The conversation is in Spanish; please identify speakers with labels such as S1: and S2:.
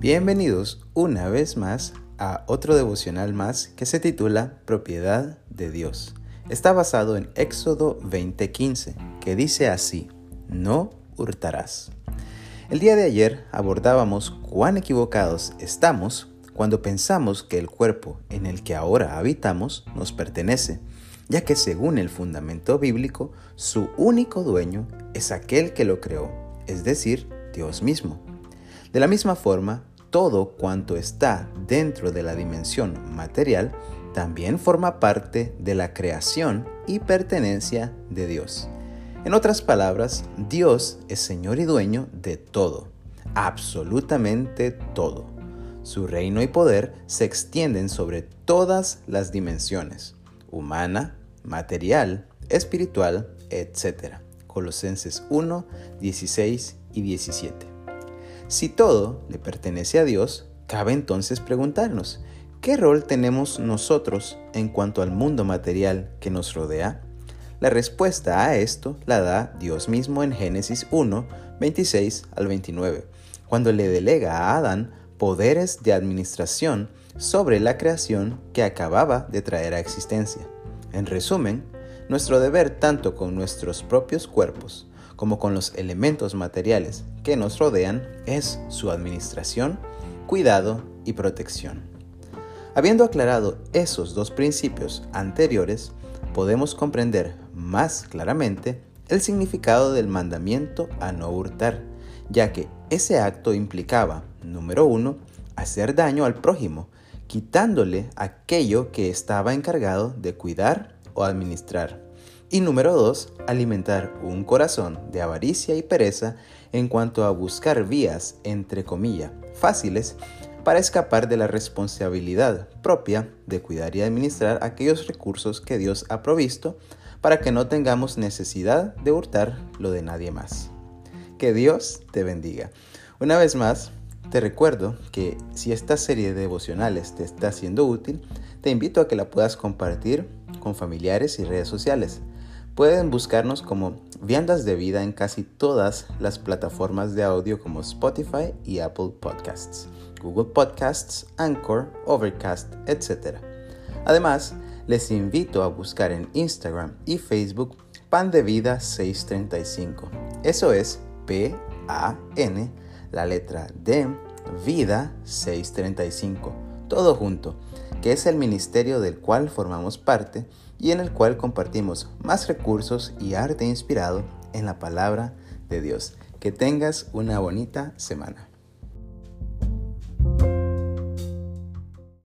S1: Bienvenidos una vez más a otro devocional más que se titula Propiedad de Dios. Está basado en Éxodo 20:15, que dice así, no hurtarás. El día de ayer abordábamos cuán equivocados estamos cuando pensamos que el cuerpo en el que ahora habitamos nos pertenece, ya que según el fundamento bíblico, su único dueño es aquel que lo creó, es decir, Dios mismo. De la misma forma, todo cuanto está dentro de la dimensión material también forma parte de la creación y pertenencia de Dios. En otras palabras, Dios es Señor y dueño de todo, absolutamente todo. Su reino y poder se extienden sobre todas las dimensiones, humana, material, espiritual, etc. Colosenses 1, 16 y 17. Si todo le pertenece a Dios, cabe entonces preguntarnos, ¿qué rol tenemos nosotros en cuanto al mundo material que nos rodea? La respuesta a esto la da Dios mismo en Génesis 1, 26 al 29, cuando le delega a Adán poderes de administración sobre la creación que acababa de traer a existencia. En resumen, nuestro deber tanto con nuestros propios cuerpos como con los elementos materiales que nos rodean es su administración, cuidado y protección. Habiendo aclarado esos dos principios anteriores, podemos comprender más claramente el significado del mandamiento a no hurtar, ya que ese acto implicaba, número uno, hacer daño al prójimo, quitándole aquello que estaba encargado de cuidar o administrar. Y número dos, alimentar un corazón de avaricia y pereza en cuanto a buscar vías, entre comillas, fáciles para escapar de la responsabilidad propia de cuidar y administrar aquellos recursos que Dios ha provisto para que no tengamos necesidad de hurtar lo de nadie más. Que Dios te bendiga. Una vez más, te recuerdo que si esta serie de devocionales te está siendo útil, te invito a que la puedas compartir con familiares y redes sociales. Pueden buscarnos como Viandas de Vida en casi todas las plataformas de audio como Spotify y Apple Podcasts, Google Podcasts, Anchor, Overcast, etc. Además, les invito a buscar en Instagram y Facebook Pan de Vida 635. Eso es P-A-N, la letra D, Vida 635, todo junto que es el ministerio del cual formamos parte y en el cual compartimos más recursos y arte inspirado en la palabra de Dios. Que tengas una bonita semana.